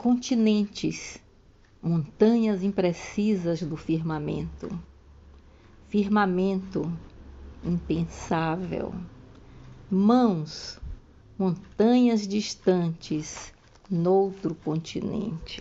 continentes, montanhas imprecisas do firmamento, firmamento impensável, mãos, montanhas distantes noutro continente.